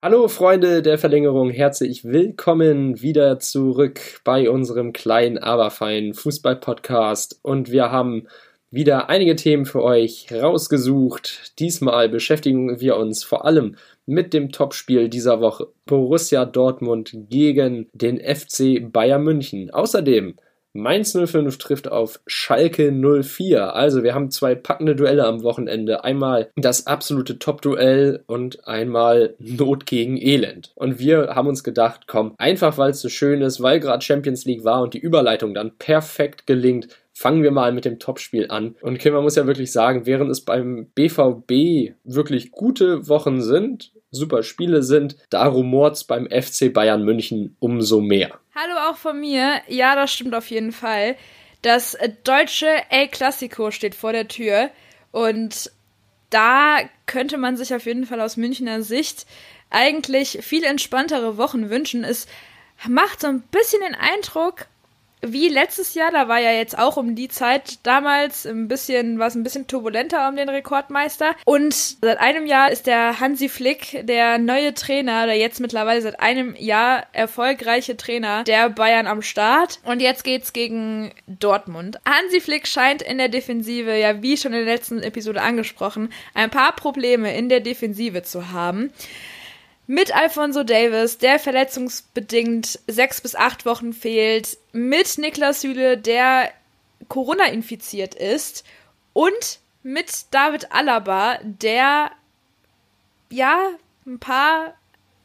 Hallo Freunde der Verlängerung, herzlich willkommen wieder zurück bei unserem kleinen, aber feinen Fußball-Podcast. Und wir haben wieder einige Themen für euch rausgesucht. Diesmal beschäftigen wir uns vor allem mit dem Topspiel dieser Woche Borussia Dortmund gegen den FC Bayern München. Außerdem Mainz 05 trifft auf Schalke 04. Also wir haben zwei packende Duelle am Wochenende. Einmal das absolute Top-Duell und einmal Not gegen Elend. Und wir haben uns gedacht, komm, einfach weil es so schön ist, weil gerade Champions League war und die Überleitung dann perfekt gelingt, fangen wir mal mit dem Topspiel an. Und okay, man muss ja wirklich sagen, während es beim BVB wirklich gute Wochen sind, super Spiele sind, da rumort's beim FC Bayern München umso mehr. Hallo auch von mir. Ja, das stimmt auf jeden Fall. Das deutsche El Clasico steht vor der Tür und da könnte man sich auf jeden Fall aus Münchner Sicht eigentlich viel entspanntere Wochen wünschen. Es macht so ein bisschen den Eindruck, wie letztes Jahr, da war ja jetzt auch um die Zeit damals ein bisschen, war es ein bisschen turbulenter um den Rekordmeister. Und seit einem Jahr ist der Hansi Flick der neue Trainer, der jetzt mittlerweile seit einem Jahr erfolgreiche Trainer der Bayern am Start. Und jetzt geht's gegen Dortmund. Hansi Flick scheint in der Defensive, ja wie schon in der letzten Episode angesprochen, ein paar Probleme in der Defensive zu haben mit Alfonso Davis, der verletzungsbedingt sechs bis acht Wochen fehlt, mit Niklas Süle, der Corona infiziert ist und mit David Alaba, der ja ein paar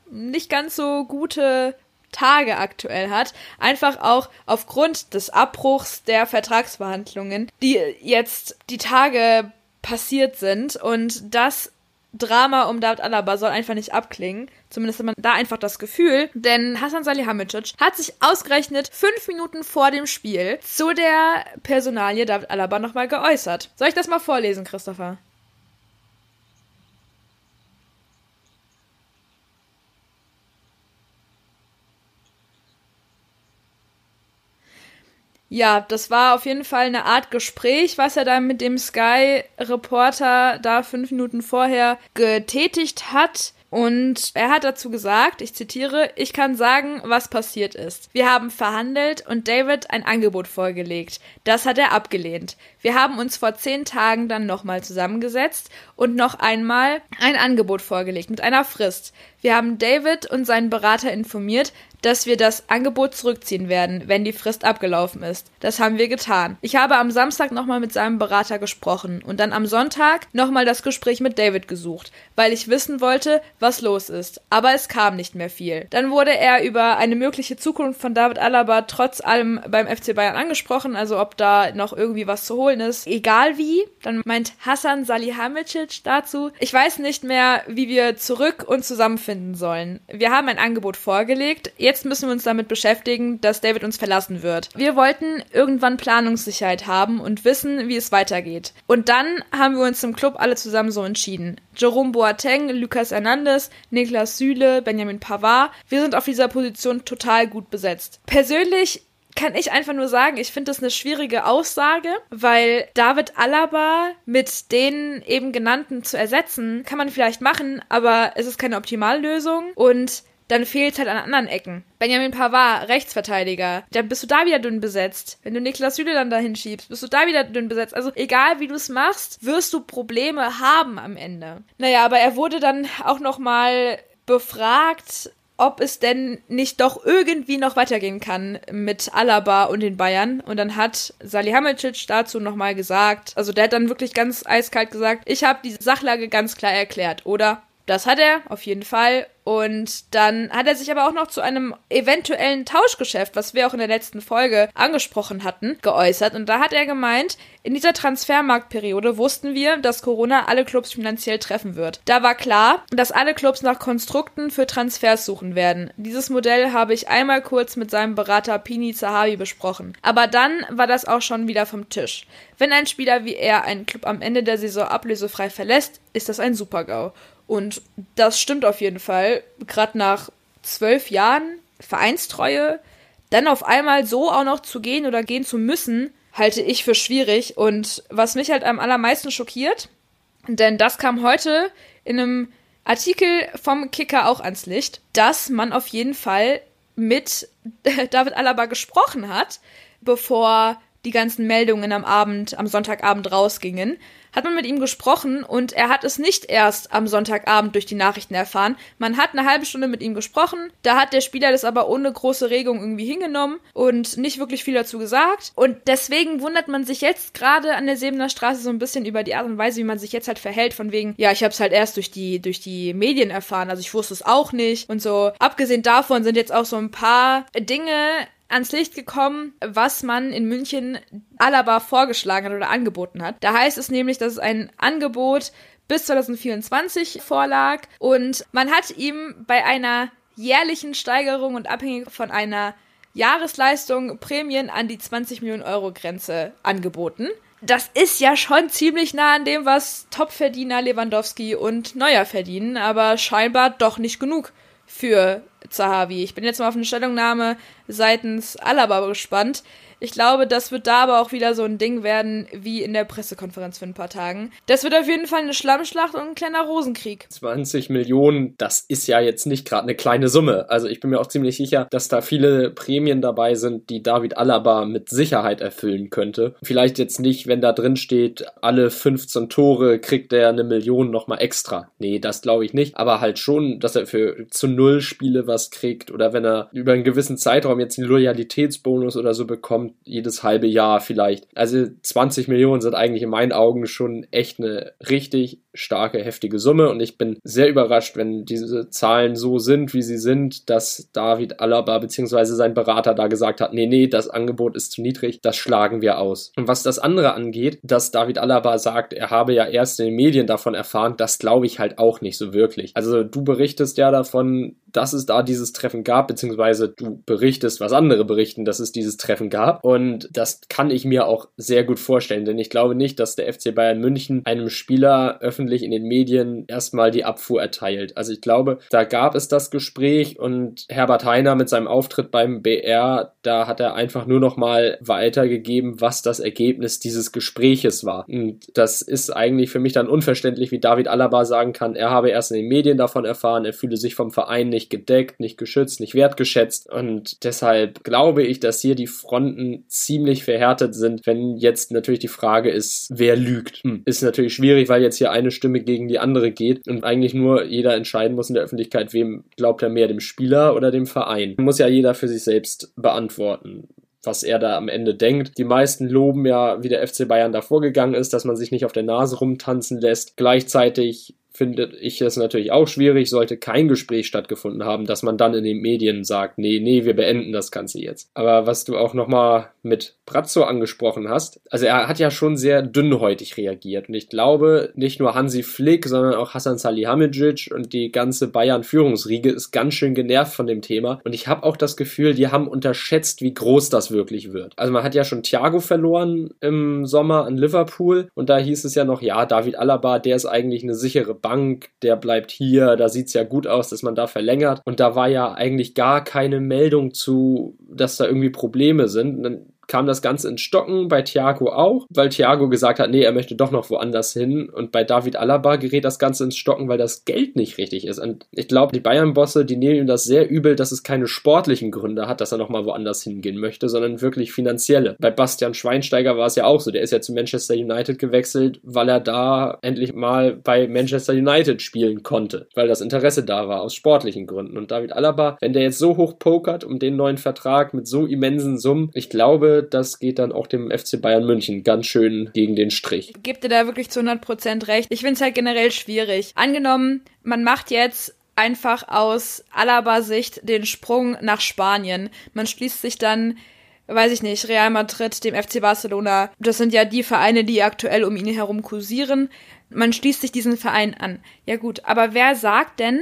nicht ganz so gute Tage aktuell hat, einfach auch aufgrund des Abbruchs der Vertragsverhandlungen, die jetzt die Tage passiert sind. Und das Drama um David Alaba soll einfach nicht abklingen. Zumindest hat man da einfach das Gefühl. Denn Hassan Salihamidzic hat sich ausgerechnet fünf Minuten vor dem Spiel zu der Personalie David Alaba nochmal geäußert. Soll ich das mal vorlesen, Christopher? Ja, das war auf jeden Fall eine Art Gespräch, was er dann mit dem Sky-Reporter da fünf Minuten vorher getätigt hat. Und er hat dazu gesagt, ich zitiere, ich kann sagen, was passiert ist. Wir haben verhandelt und David ein Angebot vorgelegt. Das hat er abgelehnt. Wir haben uns vor zehn Tagen dann nochmal zusammengesetzt und noch einmal ein Angebot vorgelegt mit einer Frist. Wir haben David und seinen Berater informiert, dass wir das Angebot zurückziehen werden, wenn die Frist abgelaufen ist. Das haben wir getan. Ich habe am Samstag nochmal mit seinem Berater gesprochen und dann am Sonntag nochmal das Gespräch mit David gesucht, weil ich wissen wollte, was los ist. Aber es kam nicht mehr viel. Dann wurde er über eine mögliche Zukunft von David Alaba trotz allem beim FC Bayern angesprochen, also ob da noch irgendwie was zu holen ist. Egal wie, dann meint Hassan Salihamidzic dazu, ich weiß nicht mehr, wie wir zurück und zusammenfinden sollen. Wir haben ein Angebot vorgelegt, jetzt jetzt müssen wir uns damit beschäftigen, dass David uns verlassen wird. Wir wollten irgendwann Planungssicherheit haben und wissen, wie es weitergeht. Und dann haben wir uns im Club alle zusammen so entschieden. Jerome Boateng, Lucas Hernandez, Niklas Süle, Benjamin Pavard. Wir sind auf dieser Position total gut besetzt. Persönlich kann ich einfach nur sagen, ich finde das eine schwierige Aussage, weil David Alaba mit den eben genannten zu ersetzen, kann man vielleicht machen, aber es ist keine Optimallösung und dann fehlt halt an anderen Ecken. Benjamin Pavard, Rechtsverteidiger, dann bist du da wieder dünn besetzt. Wenn du Niklas Süle dann dahin schiebst, bist du da wieder dünn besetzt. Also egal wie du es machst, wirst du Probleme haben am Ende. Naja, aber er wurde dann auch nochmal befragt, ob es denn nicht doch irgendwie noch weitergehen kann mit Alaba und den Bayern. Und dann hat Salihamidzic dazu nochmal gesagt, also der hat dann wirklich ganz eiskalt gesagt, ich habe die Sachlage ganz klar erklärt, oder? Das hat er, auf jeden Fall. Und dann hat er sich aber auch noch zu einem eventuellen Tauschgeschäft, was wir auch in der letzten Folge angesprochen hatten, geäußert. Und da hat er gemeint, in dieser Transfermarktperiode wussten wir, dass Corona alle Clubs finanziell treffen wird. Da war klar, dass alle Clubs nach Konstrukten für Transfers suchen werden. Dieses Modell habe ich einmal kurz mit seinem Berater Pini Zahavi besprochen. Aber dann war das auch schon wieder vom Tisch. Wenn ein Spieler wie er einen Club am Ende der Saison ablösefrei verlässt, ist das ein Supergau. Und das stimmt auf jeden Fall. Gerade nach zwölf Jahren Vereinstreue, dann auf einmal so auch noch zu gehen oder gehen zu müssen, halte ich für schwierig. Und was mich halt am allermeisten schockiert, denn das kam heute in einem Artikel vom Kicker auch ans Licht, dass man auf jeden Fall mit David Alaba gesprochen hat, bevor die ganzen Meldungen am Abend, am Sonntagabend rausgingen hat man mit ihm gesprochen und er hat es nicht erst am Sonntagabend durch die Nachrichten erfahren. Man hat eine halbe Stunde mit ihm gesprochen, da hat der Spieler das aber ohne große Regung irgendwie hingenommen und nicht wirklich viel dazu gesagt. Und deswegen wundert man sich jetzt gerade an der Sebener Straße so ein bisschen über die Art und Weise, wie man sich jetzt halt verhält, von wegen, ja, ich habe es halt erst durch die, durch die Medien erfahren, also ich wusste es auch nicht und so. Abgesehen davon sind jetzt auch so ein paar Dinge ans Licht gekommen, was man in München Alaba vorgeschlagen hat oder angeboten hat. Da heißt es nämlich, dass es ein Angebot bis 2024 vorlag und man hat ihm bei einer jährlichen Steigerung und abhängig von einer Jahresleistung Prämien an die 20 Millionen Euro Grenze angeboten. Das ist ja schon ziemlich nah an dem, was Topverdiener Lewandowski und Neuer verdienen, aber scheinbar doch nicht genug für Zahavi. Ich bin jetzt mal auf eine Stellungnahme seitens Alaba gespannt. Ich glaube, das wird da aber auch wieder so ein Ding werden wie in der Pressekonferenz für ein paar Tagen. Das wird auf jeden Fall eine Schlammschlacht und ein kleiner Rosenkrieg. 20 Millionen, das ist ja jetzt nicht gerade eine kleine Summe. Also ich bin mir auch ziemlich sicher, dass da viele Prämien dabei sind, die David Alaba mit Sicherheit erfüllen könnte. Vielleicht jetzt nicht, wenn da drin steht, alle 15 Tore kriegt er eine Million nochmal extra. Nee, das glaube ich nicht. Aber halt schon, dass er für zu null Spiele was kriegt oder wenn er über einen gewissen Zeitraum jetzt einen Loyalitätsbonus oder so bekommt, jedes halbe Jahr vielleicht. Also 20 Millionen sind eigentlich in meinen Augen schon echt eine richtig starke, heftige Summe und ich bin sehr überrascht, wenn diese Zahlen so sind, wie sie sind, dass David Alaba bzw. sein Berater da gesagt hat, nee, nee, das Angebot ist zu niedrig, das schlagen wir aus. Und was das andere angeht, dass David Alaba sagt, er habe ja erst in den Medien davon erfahren, das glaube ich halt auch nicht so wirklich. Also du berichtest ja davon, dass es da dieses Treffen gab, beziehungsweise du berichtest, was andere berichten, dass es dieses Treffen gab. Und das kann ich mir auch sehr gut vorstellen, denn ich glaube nicht, dass der FC Bayern München einem Spieler öffentlich in den Medien erstmal die Abfuhr erteilt. Also ich glaube, da gab es das Gespräch und Herbert Heiner mit seinem Auftritt beim BR, da hat er einfach nur noch mal weitergegeben, was das Ergebnis dieses Gespräches war. Und das ist eigentlich für mich dann unverständlich, wie David Alaba sagen kann, er habe erst in den Medien davon erfahren, er fühle sich vom Verein nicht gedeckt, nicht geschützt, nicht wertgeschätzt und deshalb glaube ich, dass hier die Fronten ziemlich verhärtet sind, wenn jetzt natürlich die Frage ist, wer lügt. Hm. Ist natürlich schwierig, weil jetzt hier eine Stimme gegen die andere geht und eigentlich nur jeder entscheiden muss in der Öffentlichkeit, wem glaubt er mehr, dem Spieler oder dem Verein. Muss ja jeder für sich selbst beantworten was er da am Ende denkt. Die meisten loben ja, wie der FC Bayern da vorgegangen ist, dass man sich nicht auf der Nase rumtanzen lässt. Gleichzeitig finde ich es natürlich auch schwierig, sollte kein Gespräch stattgefunden haben, dass man dann in den Medien sagt, nee, nee, wir beenden das Ganze jetzt. Aber was du auch nochmal mit Brazzo angesprochen hast, also er hat ja schon sehr dünnhäutig reagiert und ich glaube, nicht nur Hansi Flick, sondern auch Hassan Salihamidzic und die ganze Bayern-Führungsriege ist ganz schön genervt von dem Thema und ich habe auch das Gefühl, die haben unterschätzt, wie groß das wirklich wird. Also man hat ja schon Thiago verloren im Sommer an Liverpool und da hieß es ja noch, ja, David Alaba, der ist eigentlich eine sichere Bank, der bleibt hier, da sieht es ja gut aus, dass man da verlängert. Und da war ja eigentlich gar keine Meldung zu, dass da irgendwie Probleme sind. Und dann kam das Ganze ins Stocken, bei Thiago auch, weil Thiago gesagt hat, nee, er möchte doch noch woanders hin. Und bei David Alaba gerät das Ganze ins Stocken, weil das Geld nicht richtig ist. Und ich glaube, die Bayern-Bosse, die nehmen ihm das sehr übel, dass es keine sportlichen Gründe hat, dass er nochmal woanders hingehen möchte, sondern wirklich finanzielle. Bei Bastian Schweinsteiger war es ja auch so. Der ist ja zu Manchester United gewechselt, weil er da endlich mal bei Manchester United spielen konnte, weil das Interesse da war, aus sportlichen Gründen. Und David Alaba, wenn der jetzt so hoch pokert um den neuen Vertrag mit so immensen Summen, ich glaube, das geht dann auch dem FC Bayern München ganz schön gegen den Strich. Gibt dir da wirklich zu 100% recht. Ich finde es halt generell schwierig. Angenommen, man macht jetzt einfach aus Alaba-Sicht den Sprung nach Spanien. Man schließt sich dann weiß ich nicht, Real Madrid, dem FC Barcelona. Das sind ja die Vereine, die aktuell um ihn herum kursieren. Man schließt sich diesen Verein an. Ja gut, aber wer sagt denn,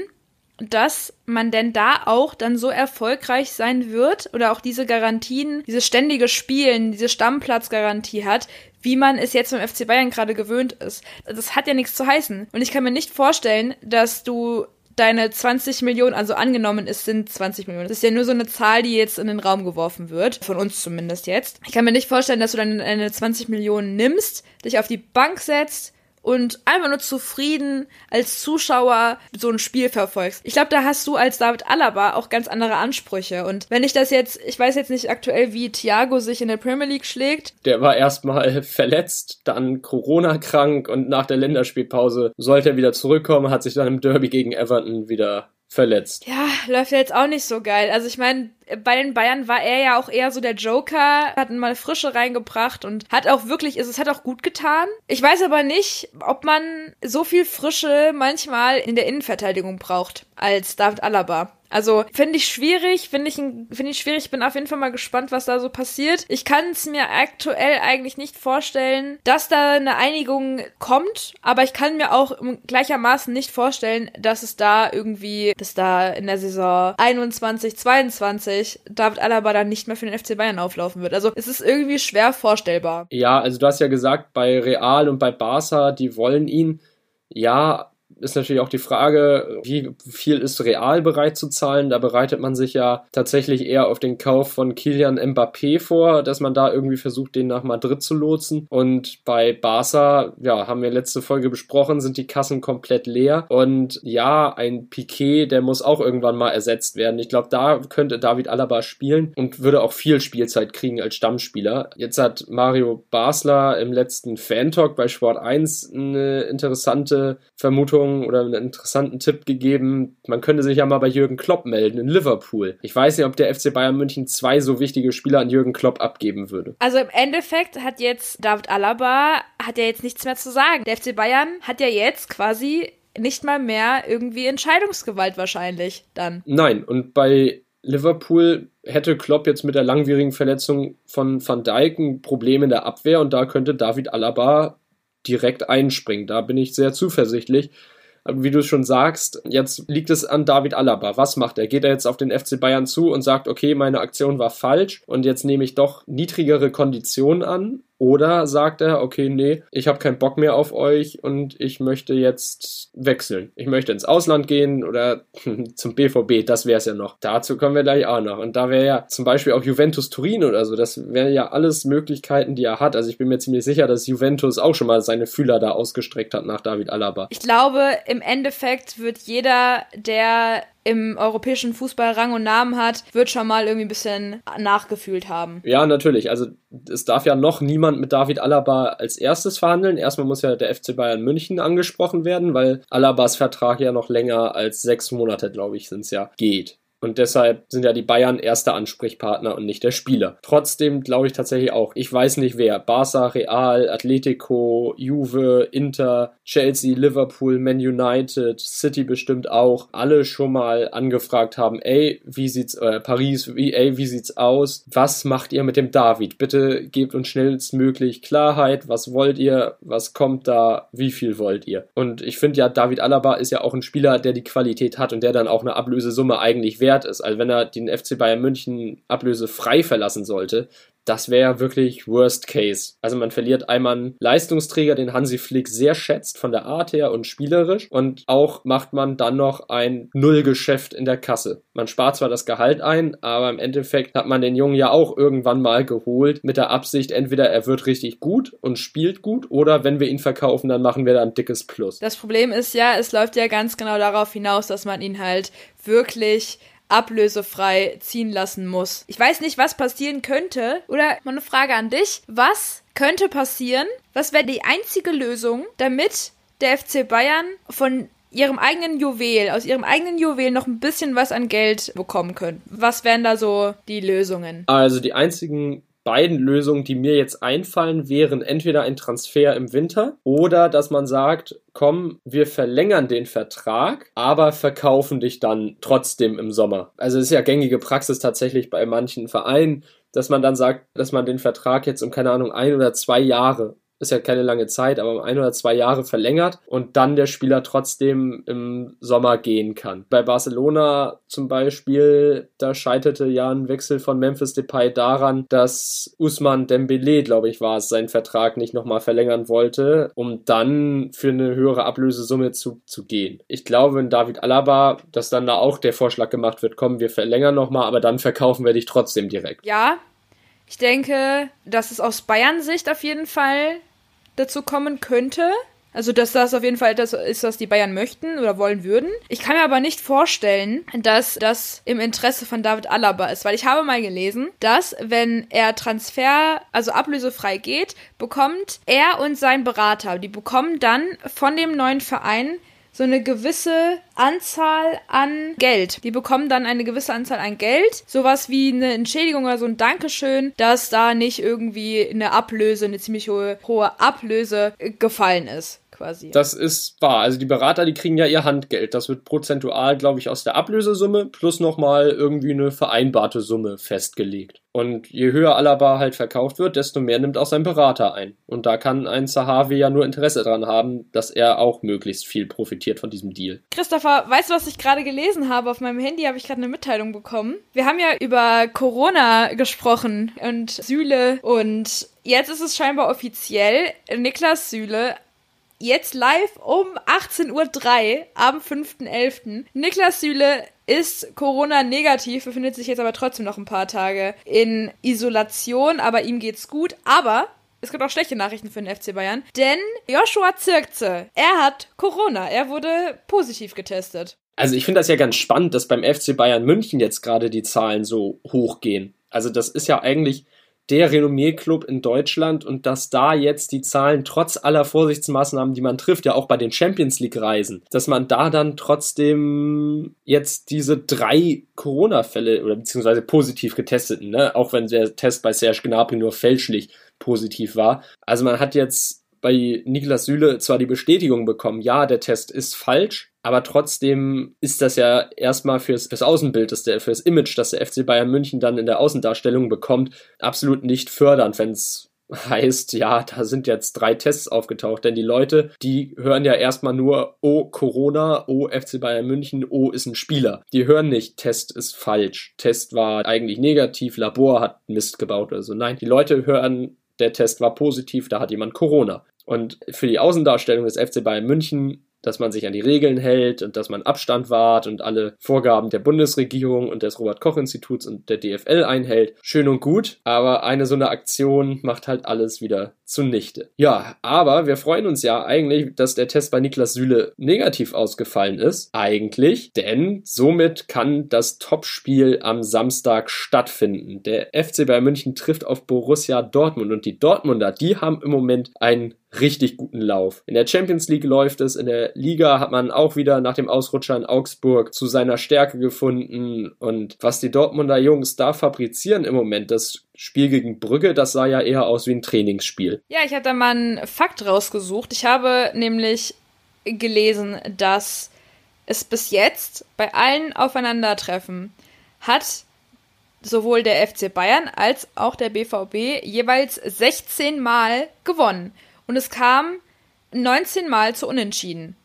dass man denn da auch dann so erfolgreich sein wird oder auch diese Garantien, dieses ständige Spielen, diese Stammplatzgarantie hat, wie man es jetzt beim FC Bayern gerade gewöhnt ist. Das hat ja nichts zu heißen. Und ich kann mir nicht vorstellen, dass du deine 20 Millionen, also angenommen, es sind 20 Millionen. Das ist ja nur so eine Zahl, die jetzt in den Raum geworfen wird, von uns zumindest jetzt. Ich kann mir nicht vorstellen, dass du deine 20 Millionen nimmst, dich auf die Bank setzt und einfach nur zufrieden als Zuschauer so ein Spiel verfolgst. Ich glaube, da hast du als David Alaba auch ganz andere Ansprüche. Und wenn ich das jetzt, ich weiß jetzt nicht aktuell, wie Thiago sich in der Premier League schlägt. Der war erstmal verletzt, dann Corona krank und nach der Länderspielpause sollte er wieder zurückkommen, hat sich dann im Derby gegen Everton wieder verletzt. Ja, läuft ja jetzt auch nicht so geil. Also ich meine, bei den Bayern war er ja auch eher so der Joker, hat mal Frische reingebracht und hat auch wirklich, es hat auch gut getan. Ich weiß aber nicht, ob man so viel Frische manchmal in der Innenverteidigung braucht als David Alaba. Also finde ich schwierig, finde ich, finde ich schwierig. Bin auf jeden Fall mal gespannt, was da so passiert. Ich kann es mir aktuell eigentlich nicht vorstellen, dass da eine Einigung kommt, aber ich kann mir auch gleichermaßen nicht vorstellen, dass es da irgendwie, dass da in der Saison 21, 22 David Alaba dann nicht mehr für den FC Bayern auflaufen wird. Also es ist irgendwie schwer vorstellbar. Ja, also du hast ja gesagt, bei Real und bei Barca, die wollen ihn. Ja, ist natürlich auch die Frage, wie viel ist real bereit zu zahlen. Da bereitet man sich ja tatsächlich eher auf den Kauf von Kilian Mbappé vor, dass man da irgendwie versucht, den nach Madrid zu lotsen. Und bei Barca, ja, haben wir letzte Folge besprochen, sind die Kassen komplett leer. Und ja, ein Piquet, der muss auch irgendwann mal ersetzt werden. Ich glaube, da könnte David Alaba spielen und würde auch viel Spielzeit kriegen als Stammspieler. Jetzt hat Mario Basler im letzten Fan-Talk bei Sport 1 eine interessante Vermutung Empfehlung oder einen interessanten Tipp gegeben. Man könnte sich ja mal bei Jürgen Klopp melden in Liverpool. Ich weiß nicht, ob der FC Bayern München zwei so wichtige Spieler an Jürgen Klopp abgeben würde. Also im Endeffekt hat jetzt David Alaba hat ja jetzt nichts mehr zu sagen. Der FC Bayern hat ja jetzt quasi nicht mal mehr irgendwie Entscheidungsgewalt wahrscheinlich dann. Nein, und bei Liverpool hätte Klopp jetzt mit der langwierigen Verletzung von Van Dijk ein Problem in der Abwehr und da könnte David Alaba direkt einspringen. Da bin ich sehr zuversichtlich. Wie du schon sagst, jetzt liegt es an David Alaba. Was macht er? Geht er jetzt auf den FC Bayern zu und sagt, okay, meine Aktion war falsch und jetzt nehme ich doch niedrigere Konditionen an? Oder sagt er, okay, nee, ich habe keinen Bock mehr auf euch und ich möchte jetzt wechseln. Ich möchte ins Ausland gehen oder zum BVB, das wäre es ja noch. Dazu kommen wir gleich auch noch. Und da wäre ja zum Beispiel auch Juventus Turin oder so, das wären ja alles Möglichkeiten, die er hat. Also ich bin mir ziemlich sicher, dass Juventus auch schon mal seine Fühler da ausgestreckt hat nach David Alaba. Ich glaube, im Endeffekt wird jeder, der im europäischen Fußball Rang und Namen hat, wird schon mal irgendwie ein bisschen nachgefühlt haben. Ja, natürlich. Also es darf ja noch niemand mit David Alaba als erstes verhandeln. Erstmal muss ja der FC Bayern München angesprochen werden, weil Alabas Vertrag ja noch länger als sechs Monate, glaube ich, sind es ja, geht. Und deshalb sind ja die Bayern erster Ansprechpartner und nicht der Spieler. Trotzdem glaube ich tatsächlich auch, ich weiß nicht wer, Barca, Real, Atletico, Juve, Inter, Chelsea, Liverpool, Man United, City bestimmt auch, alle schon mal angefragt haben, ey, wie sieht's, äh, Paris, wie, ey, wie sieht's aus? Was macht ihr mit dem David? Bitte gebt uns schnellstmöglich Klarheit, was wollt ihr, was kommt da, wie viel wollt ihr? Und ich finde ja, David Alaba ist ja auch ein Spieler, der die Qualität hat und der dann auch eine Ablösesumme eigentlich wert wert ist. Also wenn er den FC Bayern München ablösefrei verlassen sollte, das wäre wirklich Worst Case. Also man verliert einmal einen Leistungsträger, den Hansi Flick sehr schätzt von der Art her und spielerisch und auch macht man dann noch ein Nullgeschäft in der Kasse. Man spart zwar das Gehalt ein, aber im Endeffekt hat man den Jungen ja auch irgendwann mal geholt mit der Absicht, entweder er wird richtig gut und spielt gut oder wenn wir ihn verkaufen, dann machen wir da ein dickes Plus. Das Problem ist ja, es läuft ja ganz genau darauf hinaus, dass man ihn halt wirklich ablösefrei ziehen lassen muss. Ich weiß nicht, was passieren könnte. Oder mal eine Frage an dich. Was könnte passieren? Was wäre die einzige Lösung, damit der FC Bayern von ihrem eigenen Juwel, aus ihrem eigenen Juwel noch ein bisschen was an Geld bekommen können. Was wären da so die Lösungen? Also die einzigen beiden Lösungen, die mir jetzt einfallen, wären entweder ein Transfer im Winter oder dass man sagt, komm, wir verlängern den Vertrag, aber verkaufen dich dann trotzdem im Sommer. Also es ist ja gängige Praxis tatsächlich bei manchen Vereinen, dass man dann sagt, dass man den Vertrag jetzt um keine Ahnung ein oder zwei Jahre ist ja keine lange Zeit, aber um ein oder zwei Jahre verlängert und dann der Spieler trotzdem im Sommer gehen kann. Bei Barcelona zum Beispiel, da scheiterte ja ein Wechsel von Memphis Depay daran, dass Usman Dembele, glaube ich, war es, seinen Vertrag nicht nochmal verlängern wollte, um dann für eine höhere Ablösesumme zu, zu gehen. Ich glaube, wenn David Alaba, dass dann da auch der Vorschlag gemacht wird, komm, wir verlängern nochmal, aber dann verkaufen wir dich trotzdem direkt. Ja, ich denke, dass es aus Bayern Sicht auf jeden Fall dazu kommen könnte. Also, dass das auf jeden Fall das ist, was die Bayern möchten oder wollen würden. Ich kann mir aber nicht vorstellen, dass das im Interesse von David Alaba ist, weil ich habe mal gelesen, dass wenn er Transfer, also ablösefrei geht, bekommt er und sein Berater, die bekommen dann von dem neuen Verein so eine gewisse Anzahl an Geld. Die bekommen dann eine gewisse Anzahl an Geld. Sowas wie eine Entschädigung oder so ein Dankeschön, dass da nicht irgendwie eine Ablöse, eine ziemlich hohe, hohe Ablöse gefallen ist quasi. Das ist wahr. Also die Berater, die kriegen ja ihr Handgeld. Das wird prozentual, glaube ich, aus der Ablösesumme plus nochmal irgendwie eine vereinbarte Summe festgelegt. Und je höher Alaba halt verkauft wird, desto mehr nimmt auch sein Berater ein. Und da kann ein Sahavi ja nur Interesse dran haben, dass er auch möglichst viel profitiert von diesem Deal. Christopher, weißt du, was ich gerade gelesen habe? Auf meinem Handy habe ich gerade eine Mitteilung bekommen. Wir haben ja über Corona gesprochen und Süle und jetzt ist es scheinbar offiziell. Niklas Süle jetzt live um 18.03 Uhr am 5.11. Niklas Süle ist Corona-negativ, befindet sich jetzt aber trotzdem noch ein paar Tage in Isolation, aber ihm geht's gut. Aber es gibt auch schlechte Nachrichten für den FC Bayern, denn Joshua Zirkze, er hat Corona, er wurde positiv getestet. Also ich finde das ja ganz spannend, dass beim FC Bayern München jetzt gerade die Zahlen so hochgehen. Also das ist ja eigentlich der Renommee-Club in Deutschland und dass da jetzt die Zahlen trotz aller Vorsichtsmaßnahmen, die man trifft, ja auch bei den Champions League-Reisen, dass man da dann trotzdem jetzt diese drei Corona-Fälle oder beziehungsweise positiv getesteten, ne, auch wenn der Test bei Serge Gnabry nur fälschlich positiv war. Also man hat jetzt bei Niklas Süle zwar die Bestätigung bekommen, ja, der Test ist falsch, aber trotzdem ist das ja erstmal fürs, fürs Außenbild, das der, fürs Image, das der FC Bayern München dann in der Außendarstellung bekommt, absolut nicht fördernd, wenn es heißt, ja, da sind jetzt drei Tests aufgetaucht, denn die Leute, die hören ja erstmal nur, oh, Corona, oh, FC Bayern München, oh, ist ein Spieler. Die hören nicht, Test ist falsch, Test war eigentlich negativ, Labor hat Mist gebaut oder so. Nein, die Leute hören, der Test war positiv, da hat jemand Corona. Und für die Außendarstellung des FC Bayern München dass man sich an die Regeln hält und dass man Abstand wahrt und alle Vorgaben der Bundesregierung und des Robert Koch Instituts und der DFL einhält. Schön und gut, aber eine so eine Aktion macht halt alles wieder zunichte. Ja, aber wir freuen uns ja eigentlich, dass der Test bei Niklas Süle negativ ausgefallen ist. Eigentlich, denn somit kann das Topspiel am Samstag stattfinden. Der FC Bayern München trifft auf Borussia Dortmund und die Dortmunder, die haben im Moment einen richtig guten Lauf. In der Champions League läuft es, in der Liga hat man auch wieder nach dem Ausrutscher in Augsburg zu seiner Stärke gefunden und was die Dortmunder Jungs da fabrizieren im Moment, das Spiel gegen Brügge, das sah ja eher aus wie ein Trainingsspiel. Ja, ich habe da mal einen Fakt rausgesucht. Ich habe nämlich gelesen, dass es bis jetzt bei allen Aufeinandertreffen hat sowohl der FC Bayern als auch der BVB jeweils 16 Mal gewonnen. Und es kam 19 Mal zu Unentschieden.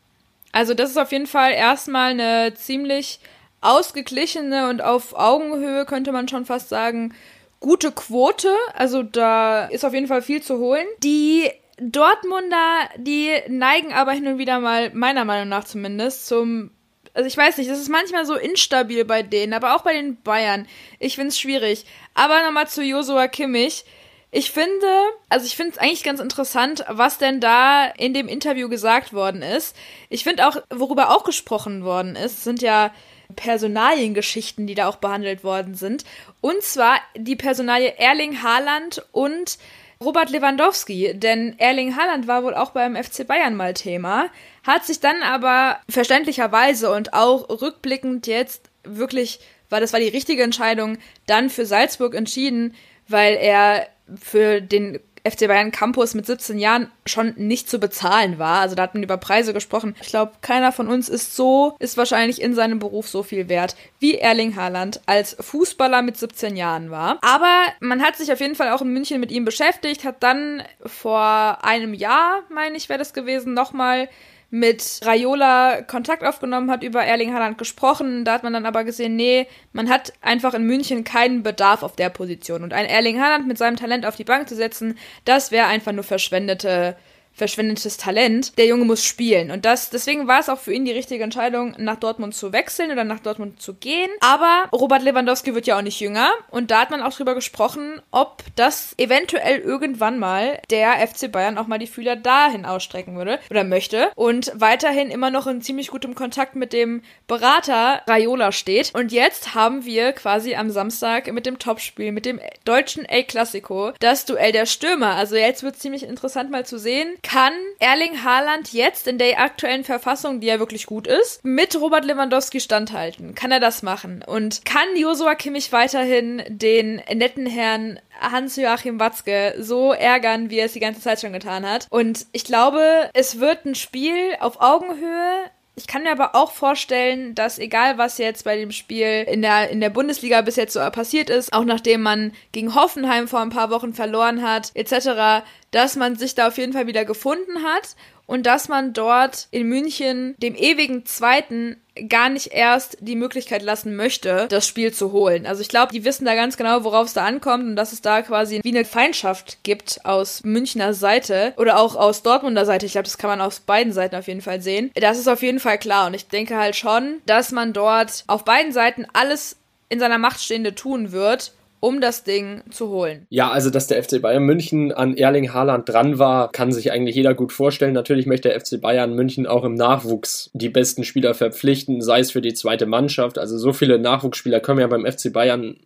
Also das ist auf jeden Fall erstmal eine ziemlich ausgeglichene und auf Augenhöhe, könnte man schon fast sagen, gute Quote. Also da ist auf jeden Fall viel zu holen. Die Dortmunder, die neigen aber hin und wieder mal, meiner Meinung nach zumindest, zum. Also ich weiß nicht, das ist manchmal so instabil bei denen, aber auch bei den Bayern. Ich finde es schwierig. Aber nochmal zu Josua Kimmich. Ich finde, also ich finde es eigentlich ganz interessant, was denn da in dem Interview gesagt worden ist. Ich finde auch, worüber auch gesprochen worden ist, sind ja Personaliengeschichten, die da auch behandelt worden sind. Und zwar die Personalie Erling Haaland und Robert Lewandowski, denn Erling Haaland war wohl auch beim FC Bayern mal Thema, hat sich dann aber verständlicherweise und auch rückblickend jetzt wirklich, weil das war die richtige Entscheidung, dann für Salzburg entschieden, weil er für den FC Bayern Campus mit 17 Jahren schon nicht zu bezahlen war. Also da hat man über Preise gesprochen. Ich glaube, keiner von uns ist so, ist wahrscheinlich in seinem Beruf so viel wert, wie Erling Haaland als Fußballer mit 17 Jahren war. Aber man hat sich auf jeden Fall auch in München mit ihm beschäftigt, hat dann vor einem Jahr, meine ich, wäre das gewesen, nochmal mit Raiola Kontakt aufgenommen hat, über Erling Haaland gesprochen. Da hat man dann aber gesehen, nee, man hat einfach in München keinen Bedarf auf der Position. Und ein Erling Haaland mit seinem Talent auf die Bank zu setzen, das wäre einfach nur verschwendete verschwendetes Talent. Der Junge muss spielen. Und das, deswegen war es auch für ihn die richtige Entscheidung, nach Dortmund zu wechseln oder nach Dortmund zu gehen. Aber Robert Lewandowski wird ja auch nicht jünger. Und da hat man auch drüber gesprochen, ob das eventuell irgendwann mal der FC Bayern auch mal die Fühler dahin ausstrecken würde oder möchte. Und weiterhin immer noch in ziemlich gutem Kontakt mit dem Berater Raiola steht. Und jetzt haben wir quasi am Samstag mit dem Topspiel, mit dem deutschen El Clasico, das Duell der Stürmer. Also jetzt wird ziemlich interessant mal zu sehen. Kann Erling Haaland jetzt in der aktuellen Verfassung, die ja wirklich gut ist, mit Robert Lewandowski standhalten? Kann er das machen? Und kann Josua Kimmich weiterhin den netten Herrn Hans-Joachim Watzke so ärgern, wie er es die ganze Zeit schon getan hat? Und ich glaube, es wird ein Spiel auf Augenhöhe. Ich kann mir aber auch vorstellen, dass egal was jetzt bei dem Spiel in der, in der Bundesliga bis jetzt so passiert ist, auch nachdem man gegen Hoffenheim vor ein paar Wochen verloren hat, etc., dass man sich da auf jeden Fall wieder gefunden hat und dass man dort in München dem ewigen Zweiten gar nicht erst die Möglichkeit lassen möchte, das Spiel zu holen. Also ich glaube, die wissen da ganz genau, worauf es da ankommt und dass es da quasi wie eine Feindschaft gibt aus Münchner Seite oder auch aus Dortmunder Seite. Ich glaube, das kann man aus beiden Seiten auf jeden Fall sehen. Das ist auf jeden Fall klar und ich denke halt schon, dass man dort auf beiden Seiten alles in seiner Macht Stehende tun wird, um das Ding zu holen. Ja, also dass der FC Bayern München an Erling Haaland dran war, kann sich eigentlich jeder gut vorstellen. Natürlich möchte der FC Bayern München auch im Nachwuchs die besten Spieler verpflichten, sei es für die zweite Mannschaft. Also so viele Nachwuchsspieler können ja beim FC Bayern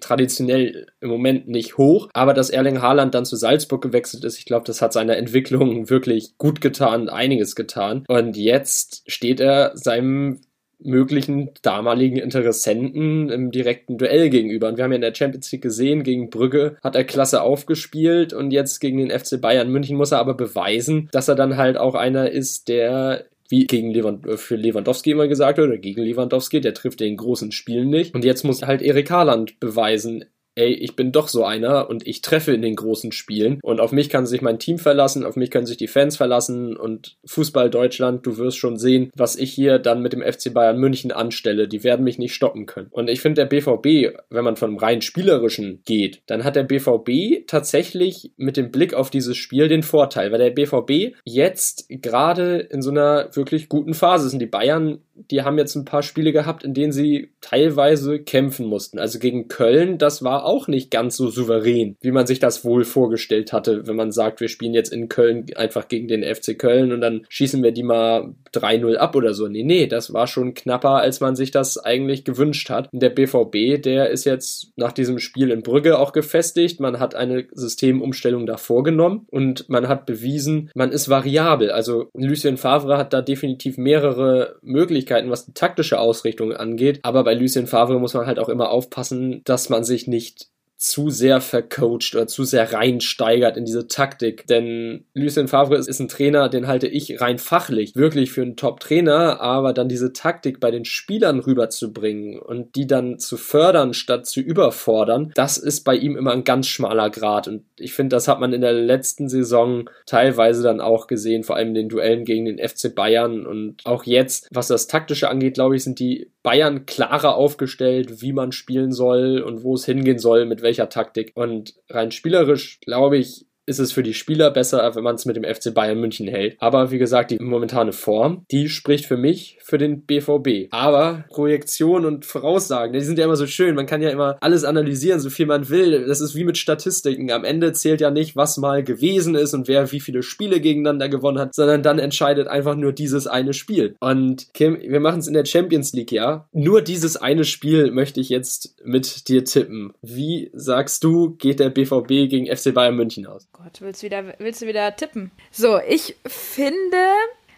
traditionell im Moment nicht hoch, aber dass Erling Haaland dann zu Salzburg gewechselt ist, ich glaube, das hat seiner Entwicklung wirklich gut getan, einiges getan. Und jetzt steht er seinem möglichen damaligen Interessenten im direkten Duell gegenüber. Und wir haben ja in der Champions League gesehen, gegen Brügge hat er klasse aufgespielt und jetzt gegen den FC Bayern München muss er aber beweisen, dass er dann halt auch einer ist, der wie gegen Lewand für Lewandowski immer gesagt wird, oder gegen Lewandowski, der trifft den großen Spielen nicht. Und jetzt muss halt Erik Haaland beweisen, ey, ich bin doch so einer und ich treffe in den großen Spielen und auf mich kann sich mein Team verlassen, auf mich können sich die Fans verlassen und Fußball Deutschland, du wirst schon sehen, was ich hier dann mit dem FC Bayern München anstelle. Die werden mich nicht stoppen können. Und ich finde der BVB, wenn man vom rein spielerischen geht, dann hat der BVB tatsächlich mit dem Blick auf dieses Spiel den Vorteil, weil der BVB jetzt gerade in so einer wirklich guten Phase sind. Die Bayern, die haben jetzt ein paar Spiele gehabt, in denen sie teilweise kämpfen mussten. Also gegen Köln, das war auch nicht ganz so souverän, wie man sich das wohl vorgestellt hatte, wenn man sagt, wir spielen jetzt in Köln einfach gegen den FC Köln und dann schießen wir die mal 3-0 ab oder so. Nee, nee, das war schon knapper, als man sich das eigentlich gewünscht hat. Und der BVB, der ist jetzt nach diesem Spiel in Brügge auch gefestigt. Man hat eine Systemumstellung da vorgenommen und man hat bewiesen, man ist variabel. Also Lucien Favre hat da definitiv mehrere Möglichkeiten, was die taktische Ausrichtung angeht. Aber bei Lucien Favre muss man halt auch immer aufpassen, dass man sich nicht zu sehr vercoacht oder zu sehr reinsteigert in diese Taktik. Denn Lucien Favre ist, ein Trainer, den halte ich rein fachlich wirklich für einen Top-Trainer, aber dann diese Taktik bei den Spielern rüberzubringen und die dann zu fördern statt zu überfordern, das ist bei ihm immer ein ganz schmaler Grad. Und ich finde, das hat man in der letzten Saison teilweise dann auch gesehen, vor allem in den Duellen gegen den FC Bayern und auch jetzt, was das Taktische angeht, glaube ich, sind die Bayern klarer aufgestellt, wie man spielen soll und wo es hingehen soll, mit welcher Taktik. Und rein spielerisch, glaube ich, ist es für die Spieler besser, wenn man es mit dem FC Bayern München hält. Aber wie gesagt, die momentane Form, die spricht für mich für den BVB. Aber Projektion und Voraussagen, die sind ja immer so schön. Man kann ja immer alles analysieren, so viel man will. Das ist wie mit Statistiken. Am Ende zählt ja nicht, was mal gewesen ist und wer wie viele Spiele gegeneinander gewonnen hat, sondern dann entscheidet einfach nur dieses eine Spiel. Und Kim, wir machen es in der Champions League, ja. Nur dieses eine Spiel möchte ich jetzt mit dir tippen. Wie sagst du, geht der BVB gegen FC Bayern München aus? Gott, willst du wieder, willst du wieder tippen? So, ich finde,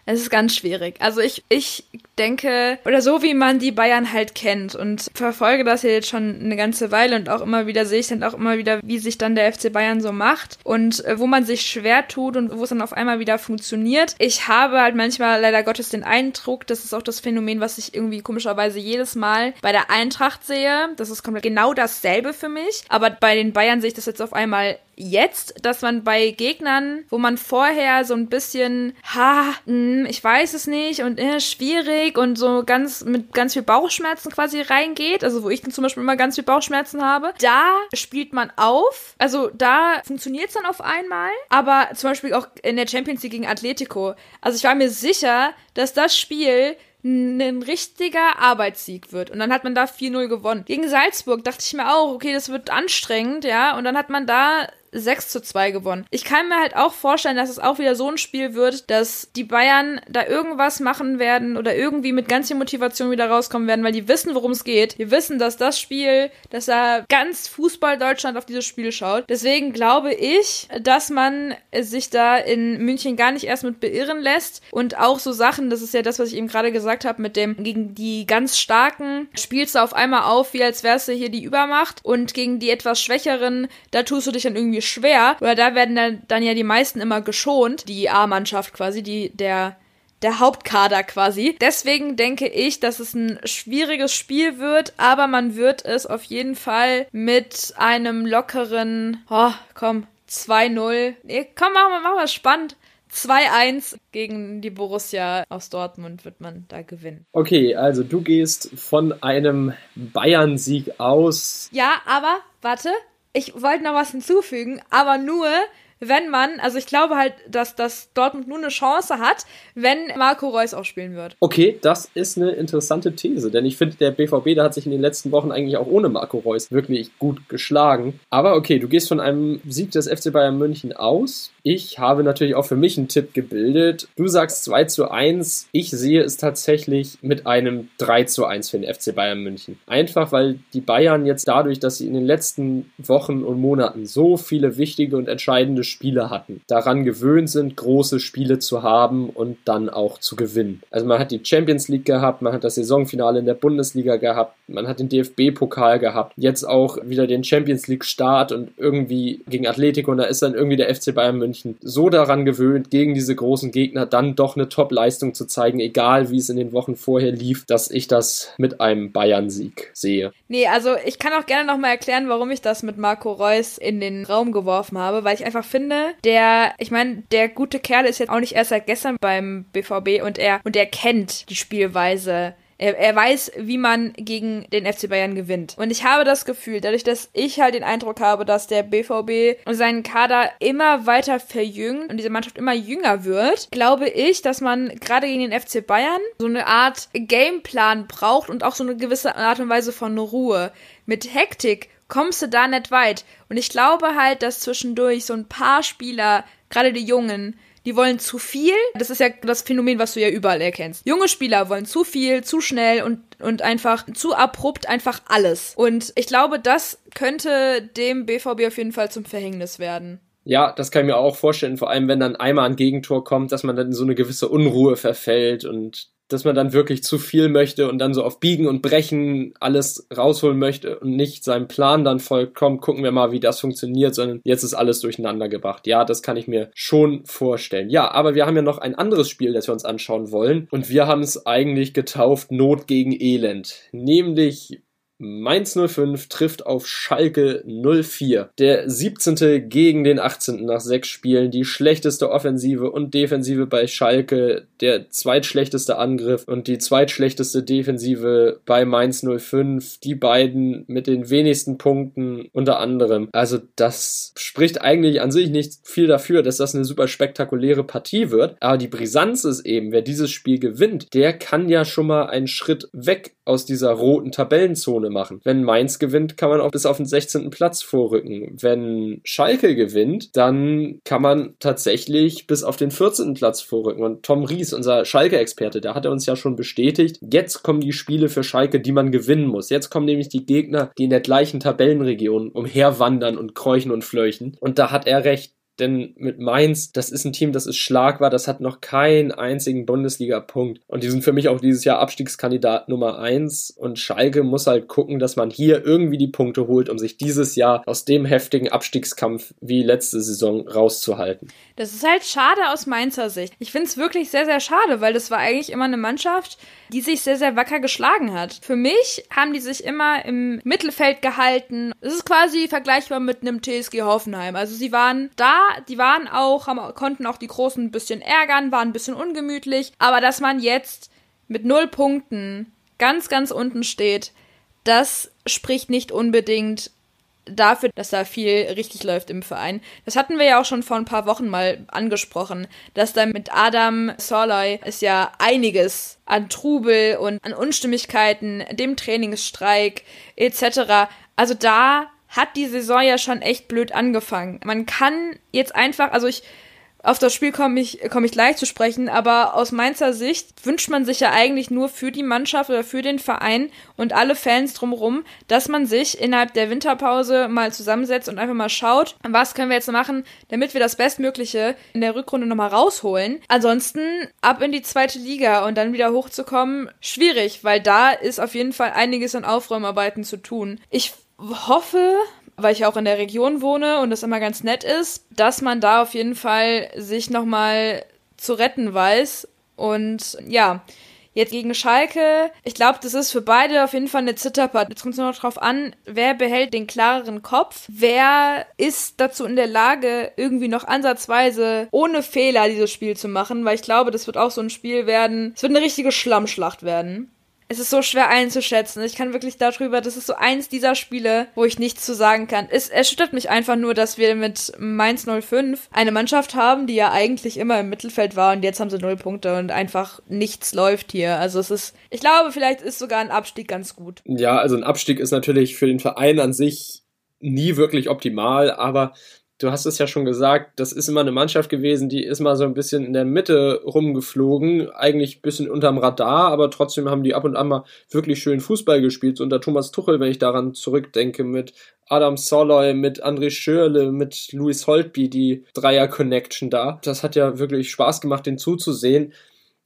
es ist ganz schwierig. Also ich, ich denke, oder so wie man die Bayern halt kennt und verfolge das ja jetzt schon eine ganze Weile und auch immer wieder sehe ich dann auch immer wieder, wie sich dann der FC Bayern so macht und äh, wo man sich schwer tut und wo es dann auf einmal wieder funktioniert. Ich habe halt manchmal leider Gottes den Eindruck, das ist auch das Phänomen, was ich irgendwie komischerweise jedes Mal bei der Eintracht sehe. Das ist komplett genau dasselbe für mich. Aber bei den Bayern sehe ich das jetzt auf einmal jetzt, dass man bei Gegnern, wo man vorher so ein bisschen, ha, mh, hm, ich weiß es nicht und äh, schwierig und so ganz mit ganz viel Bauchschmerzen quasi reingeht, also wo ich dann zum Beispiel immer ganz viel Bauchschmerzen habe, da spielt man auf, also da funktioniert es dann auf einmal, aber zum Beispiel auch in der Champions League gegen Atletico, also ich war mir sicher, dass das Spiel ein richtiger Arbeitssieg wird. Und dann hat man da 4-0 gewonnen. Gegen Salzburg dachte ich mir auch, okay, das wird anstrengend, ja. Und dann hat man da 6 zu 2 gewonnen. Ich kann mir halt auch vorstellen, dass es auch wieder so ein Spiel wird, dass die Bayern da irgendwas machen werden oder irgendwie mit ganz viel Motivation wieder rauskommen werden, weil die wissen, worum es geht. Die wissen, dass das Spiel, dass da ganz Fußball Deutschland auf dieses Spiel schaut. Deswegen glaube ich, dass man sich da in München gar nicht erst mit beirren lässt und auch so Sachen, das ist ja das, was ich eben gerade gesagt habe, mit dem gegen die ganz starken spielst du auf einmal auf, wie als wärst du hier die Übermacht und gegen die etwas schwächeren, da tust du dich dann irgendwie schwer, oder da werden dann, dann ja die meisten immer geschont, die A-Mannschaft quasi, die der der Hauptkader quasi. Deswegen denke ich, dass es ein schwieriges Spiel wird, aber man wird es auf jeden Fall mit einem lockeren, oh, komm, 2-0. Nee, komm, machen wir, machen wir spannend. 2-1 gegen die Borussia aus Dortmund wird man da gewinnen. Okay, also du gehst von einem Bayern-Sieg aus. Ja, aber warte, ich wollte noch was hinzufügen, aber nur, wenn man, also ich glaube halt, dass, dass Dortmund nur eine Chance hat, wenn Marco Reus auch spielen wird. Okay, das ist eine interessante These, denn ich finde, der BVB, der hat sich in den letzten Wochen eigentlich auch ohne Marco Reus wirklich gut geschlagen. Aber okay, du gehst von einem Sieg des FC Bayern München aus. Ich habe natürlich auch für mich einen Tipp gebildet. Du sagst 2 zu 1. Ich sehe es tatsächlich mit einem 3 zu 1 für den FC Bayern München. Einfach, weil die Bayern jetzt dadurch, dass sie in den letzten Wochen und Monaten so viele wichtige und entscheidende Spiele hatten, daran gewöhnt sind, große Spiele zu haben und dann auch zu gewinnen. Also man hat die Champions League gehabt, man hat das Saisonfinale in der Bundesliga gehabt, man hat den DFB-Pokal gehabt, jetzt auch wieder den Champions League-Start und irgendwie gegen Atletico und da ist dann irgendwie der FC Bayern München so daran gewöhnt, gegen diese großen Gegner dann doch eine Top-Leistung zu zeigen, egal wie es in den Wochen vorher lief, dass ich das mit einem Bayern-Sieg sehe. Nee, also ich kann auch gerne nochmal erklären, warum ich das mit Marco Reus in den Raum geworfen habe, weil ich einfach finde, finde, der, ich meine, der gute Kerl ist jetzt auch nicht erst seit gestern beim BVB und er, und er kennt die Spielweise er, er, weiß, wie man gegen den FC Bayern gewinnt. Und ich habe das Gefühl, dadurch, dass ich halt den Eindruck habe, dass der BVB seinen Kader immer weiter verjüngt und diese Mannschaft immer jünger wird, glaube ich, dass man gerade gegen den FC Bayern so eine Art Gameplan braucht und auch so eine gewisse Art und Weise von Ruhe. Mit Hektik kommst du da nicht weit. Und ich glaube halt, dass zwischendurch so ein paar Spieler, gerade die Jungen, die wollen zu viel. Das ist ja das Phänomen, was du ja überall erkennst. Junge Spieler wollen zu viel, zu schnell und, und einfach zu abrupt einfach alles. Und ich glaube, das könnte dem BVB auf jeden Fall zum Verhängnis werden. Ja, das kann ich mir auch vorstellen, vor allem wenn dann einmal ein Gegentor kommt, dass man dann in so eine gewisse Unruhe verfällt und dass man dann wirklich zu viel möchte und dann so auf Biegen und Brechen alles rausholen möchte und nicht seinem Plan dann folgt, komm, gucken wir mal, wie das funktioniert, sondern jetzt ist alles durcheinander gebracht. Ja, das kann ich mir schon vorstellen. Ja, aber wir haben ja noch ein anderes Spiel, das wir uns anschauen wollen und wir haben es eigentlich getauft Not gegen Elend, nämlich Mainz 05 trifft auf Schalke 04. Der 17. gegen den 18. nach sechs Spielen. Die schlechteste Offensive und Defensive bei Schalke. Der zweitschlechteste Angriff und die zweitschlechteste Defensive bei Mainz 05. Die beiden mit den wenigsten Punkten unter anderem. Also das spricht eigentlich an sich nicht viel dafür, dass das eine super spektakuläre Partie wird. Aber die Brisanz ist eben, wer dieses Spiel gewinnt, der kann ja schon mal einen Schritt weg aus dieser roten Tabellenzone machen. Wenn Mainz gewinnt, kann man auch bis auf den 16. Platz vorrücken. Wenn Schalke gewinnt, dann kann man tatsächlich bis auf den 14. Platz vorrücken. Und Tom Ries, unser Schalke-Experte, der hat er uns ja schon bestätigt, jetzt kommen die Spiele für Schalke, die man gewinnen muss. Jetzt kommen nämlich die Gegner, die in der gleichen Tabellenregion umherwandern und kräuchen und fleuchen. Und da hat er recht Denn mit Mainz, das ist ein Team, das ist schlagbar, das hat noch keinen einzigen Bundesliga-Punkt. Und die sind für mich auch dieses Jahr Abstiegskandidat Nummer eins. Und Schalke muss halt gucken, dass man hier irgendwie die Punkte holt, um sich dieses Jahr aus dem heftigen Abstiegskampf wie letzte Saison rauszuhalten. Das ist halt schade aus Mainzer Sicht. Ich finde es wirklich sehr, sehr schade, weil das war eigentlich immer eine Mannschaft, die sich sehr, sehr wacker geschlagen hat. Für mich haben die sich immer im Mittelfeld gehalten. Es ist quasi vergleichbar mit einem TSG Hoffenheim. Also sie waren da, die waren auch, haben, konnten auch die Großen ein bisschen ärgern, waren ein bisschen ungemütlich. Aber dass man jetzt mit null Punkten ganz, ganz unten steht, das spricht nicht unbedingt dafür, dass da viel richtig läuft im Verein. Das hatten wir ja auch schon vor ein paar Wochen mal angesprochen, dass da mit Adam Sorloy ist ja einiges an Trubel und an Unstimmigkeiten, dem Trainingsstreik etc. Also da hat die Saison ja schon echt blöd angefangen. Man kann jetzt einfach, also ich auf das Spiel komme ich, komme ich gleich zu sprechen, aber aus Mainzer Sicht wünscht man sich ja eigentlich nur für die Mannschaft oder für den Verein und alle Fans drumherum, dass man sich innerhalb der Winterpause mal zusammensetzt und einfach mal schaut, was können wir jetzt machen, damit wir das Bestmögliche in der Rückrunde nochmal rausholen. Ansonsten ab in die zweite Liga und dann wieder hochzukommen, schwierig, weil da ist auf jeden Fall einiges an Aufräumarbeiten zu tun. Ich hoffe, weil ich auch in der Region wohne und das immer ganz nett ist, dass man da auf jeden Fall sich nochmal zu retten weiß. Und ja, jetzt gegen Schalke, ich glaube, das ist für beide auf jeden Fall eine Zitterpart. Jetzt kommt es nur noch drauf an, wer behält den klareren Kopf, wer ist dazu in der Lage, irgendwie noch ansatzweise ohne Fehler dieses Spiel zu machen, weil ich glaube, das wird auch so ein Spiel werden, es wird eine richtige Schlammschlacht werden es ist so schwer einzuschätzen. Ich kann wirklich darüber, das ist so eins dieser Spiele, wo ich nichts zu sagen kann. Es erschüttert mich einfach nur, dass wir mit Mainz 05 eine Mannschaft haben, die ja eigentlich immer im Mittelfeld war und jetzt haben sie null Punkte und einfach nichts läuft hier. Also es ist, ich glaube, vielleicht ist sogar ein Abstieg ganz gut. Ja, also ein Abstieg ist natürlich für den Verein an sich nie wirklich optimal, aber du hast es ja schon gesagt, das ist immer eine Mannschaft gewesen, die ist mal so ein bisschen in der Mitte rumgeflogen, eigentlich ein bisschen unterm Radar, aber trotzdem haben die ab und an mal wirklich schön Fußball gespielt. Unter Thomas Tuchel, wenn ich daran zurückdenke, mit Adam Soloy, mit André Schürle, mit Louis Holtby, die Dreier-Connection da. Das hat ja wirklich Spaß gemacht, den zuzusehen.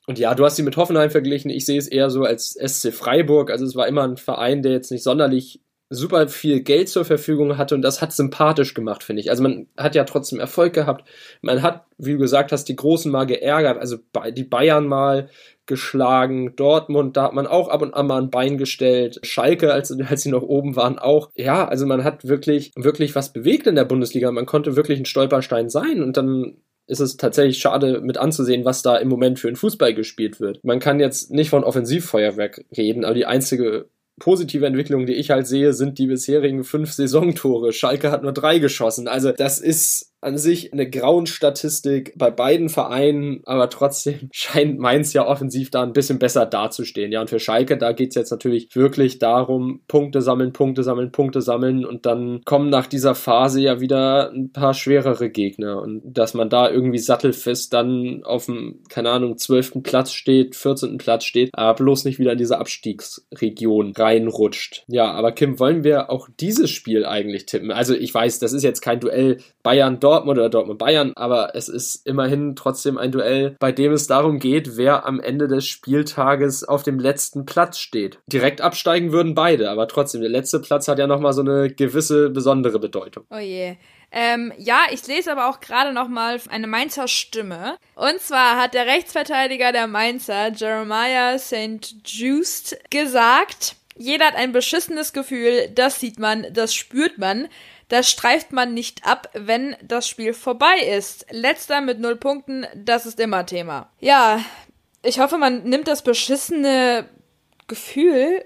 Und ja, du hast sie mit Hoffenheim verglichen. Ich sehe es eher so als SC Freiburg. Also es war immer ein Verein, der jetzt nicht sonderlich super viel Geld zur Verfügung hatte und das hat sympathisch gemacht, finde ich. Also man hat ja trotzdem Erfolg gehabt. Man hat, wie du gesagt hast, die Großen mal geärgert, also die Bayern mal geschlagen, Dortmund, da hat man auch ab und an mal ein Bein gestellt, Schalke, als, als sie noch oben waren, auch. Ja, also man hat wirklich, wirklich was bewegt in der Bundesliga. Man konnte wirklich ein Stolperstein sein und dann ist es tatsächlich schade mit anzusehen, was da im Moment für ein Fußball gespielt wird. Man kann jetzt nicht von Offensivfeuerwerk reden, aber die einzige positive Entwicklung, die ich halt sehe, sind die bisherigen fünf Saisontore. Schalke hat nur drei geschossen. Also das ist an sich eine Grauenstatistik bei beiden Vereinen, aber trotzdem scheint Mainz ja offensiv da ein bisschen besser dazustehen. Ja, und für Schalke, da geht's jetzt natürlich wirklich darum, Punkte sammeln, Punkte sammeln, Punkte sammeln und dann kommen nach dieser Phase ja wieder ein paar schwerere Gegner und dass man da irgendwie sattelfest dann auf dem, keine Ahnung, zwölften Platz steht, 14. Platz steht, aber bloß nicht wieder in diese Abstiegsregion reinrutscht. Ja, aber Kim, wollen wir auch dieses Spiel eigentlich tippen? Also ich weiß, das ist jetzt kein Duell Bayern Dortmund oder Dortmund Bayern, aber es ist immerhin trotzdem ein Duell, bei dem es darum geht, wer am Ende des Spieltages auf dem letzten Platz steht. Direkt absteigen würden beide, aber trotzdem, der letzte Platz hat ja nochmal so eine gewisse besondere Bedeutung. Oh je. Ähm, ja, ich lese aber auch gerade noch mal eine Mainzer Stimme. Und zwar hat der Rechtsverteidiger der Mainzer, Jeremiah St. Just, gesagt, jeder hat ein beschissenes Gefühl, das sieht man, das spürt man. Das streift man nicht ab, wenn das Spiel vorbei ist. Letzter mit null Punkten, das ist immer Thema. Ja, ich hoffe, man nimmt das beschissene Gefühl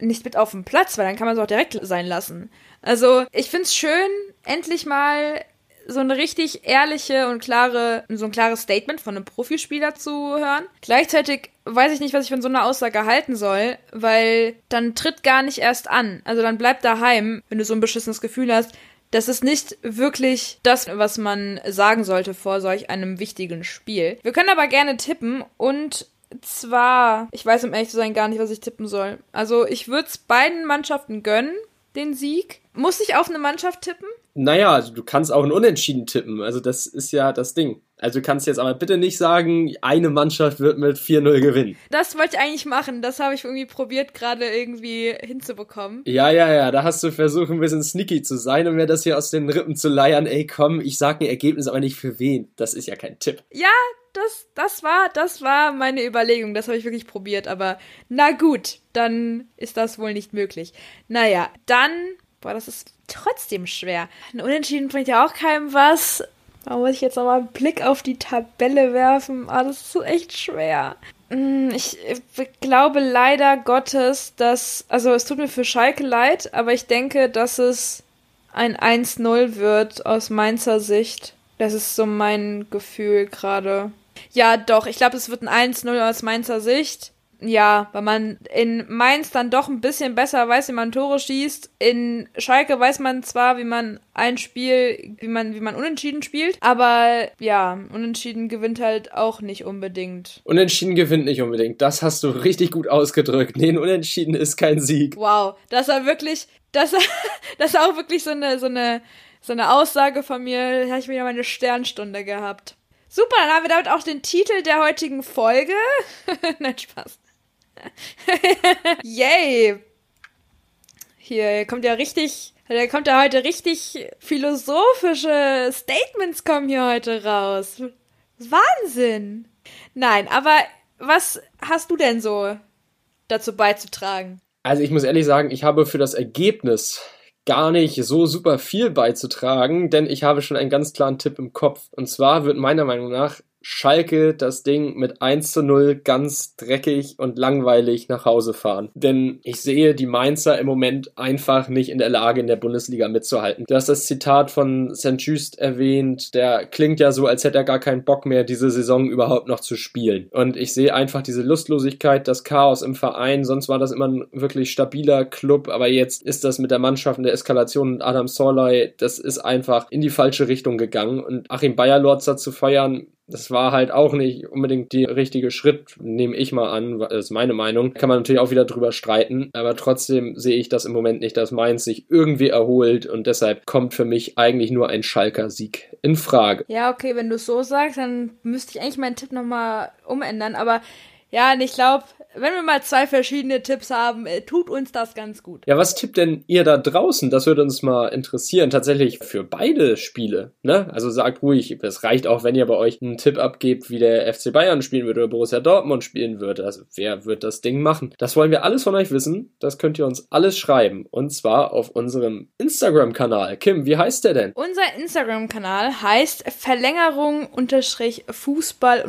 nicht mit auf den Platz, weil dann kann man es auch direkt sein lassen. Also, ich find's schön, endlich mal so eine richtig ehrliche und klare, so ein klares Statement von einem Profispieler zu hören. Gleichzeitig weiß ich nicht, was ich von so einer Aussage halten soll, weil dann tritt gar nicht erst an. Also dann bleib daheim, wenn du so ein beschissenes Gefühl hast. Das ist nicht wirklich das, was man sagen sollte vor solch einem wichtigen Spiel. Wir können aber gerne tippen und zwar, ich weiß um ehrlich zu sein gar nicht, was ich tippen soll. Also ich würde es beiden Mannschaften gönnen, den Sieg. Muss ich auf eine Mannschaft tippen? Naja, also du kannst auch ein Unentschieden tippen. Also das ist ja das Ding. Also du kannst jetzt aber bitte nicht sagen, eine Mannschaft wird mit 4-0 gewinnen. Das wollte ich eigentlich machen. Das habe ich irgendwie probiert, gerade irgendwie hinzubekommen. Ja, ja, ja. Da hast du versucht, ein bisschen sneaky zu sein und mir das hier aus den Rippen zu leiern. Ey, komm, ich sag ein Ergebnis, aber nicht für wen. Das ist ja kein Tipp. Ja, das, das war, das war meine Überlegung. Das habe ich wirklich probiert. Aber na gut, dann ist das wohl nicht möglich. Naja, dann, boah, das ist trotzdem schwer. Ein Unentschieden bringt ja auch keinem was. Da muss ich jetzt nochmal einen Blick auf die Tabelle werfen. Ah, das ist so echt schwer. Hm, ich glaube leider Gottes, dass, also es tut mir für Schalke leid, aber ich denke, dass es ein 1-0 wird aus Mainzer Sicht. Das ist so mein Gefühl gerade. Ja, doch, ich glaube, es wird ein 1-0 aus Mainzer Sicht ja, weil man in Mainz dann doch ein bisschen besser weiß, wie man Tore schießt. In Schalke weiß man zwar, wie man ein Spiel, wie man, wie man unentschieden spielt, aber ja, unentschieden gewinnt halt auch nicht unbedingt. Unentschieden gewinnt nicht unbedingt. Das hast du richtig gut ausgedrückt. Nee, ein Unentschieden ist kein Sieg. Wow, das war wirklich, das, das war auch wirklich so eine, so eine, so eine Aussage von mir. Da habe ich wieder meine Sternstunde gehabt. Super, dann haben wir damit auch den Titel der heutigen Folge. Nein, Spaß. Yay! Hier kommt ja richtig, da kommt ja heute richtig philosophische Statements kommen hier heute raus. Wahnsinn! Nein, aber was hast du denn so dazu beizutragen? Also ich muss ehrlich sagen, ich habe für das Ergebnis gar nicht so super viel beizutragen, denn ich habe schon einen ganz klaren Tipp im Kopf. Und zwar wird meiner Meinung nach Schalke das Ding mit 1 zu 0 ganz dreckig und langweilig nach Hause fahren. Denn ich sehe die Mainzer im Moment einfach nicht in der Lage, in der Bundesliga mitzuhalten. Du hast das Zitat von St. Just erwähnt, der klingt ja so, als hätte er gar keinen Bock mehr, diese Saison überhaupt noch zu spielen. Und ich sehe einfach diese Lustlosigkeit, das Chaos im Verein. Sonst war das immer ein wirklich stabiler Club, aber jetzt ist das mit der Mannschaft in der Eskalation und Adam Sorley, das ist einfach in die falsche Richtung gegangen. Und Achim Bayerlorzer zu feiern, das war halt auch nicht unbedingt der richtige Schritt, nehme ich mal an, das ist meine Meinung. Kann man natürlich auch wieder drüber streiten, aber trotzdem sehe ich das im Moment nicht, dass Mainz sich irgendwie erholt und deshalb kommt für mich eigentlich nur ein Schalker Sieg in Frage. Ja, okay, wenn du es so sagst, dann müsste ich eigentlich meinen Tipp nochmal umändern, aber ja, und ich glaube, wenn wir mal zwei verschiedene Tipps haben, äh, tut uns das ganz gut. Ja, was tippt denn ihr da draußen? Das würde uns mal interessieren. Tatsächlich für beide Spiele. Ne? Also sagt ruhig, es reicht auch, wenn ihr bei euch einen Tipp abgebt, wie der FC Bayern spielen wird oder Borussia Dortmund spielen wird. Also wer wird das Ding machen? Das wollen wir alles von euch wissen. Das könnt ihr uns alles schreiben. Und zwar auf unserem Instagram-Kanal. Kim, wie heißt der denn? Unser Instagram-Kanal heißt Verlängerung Fußball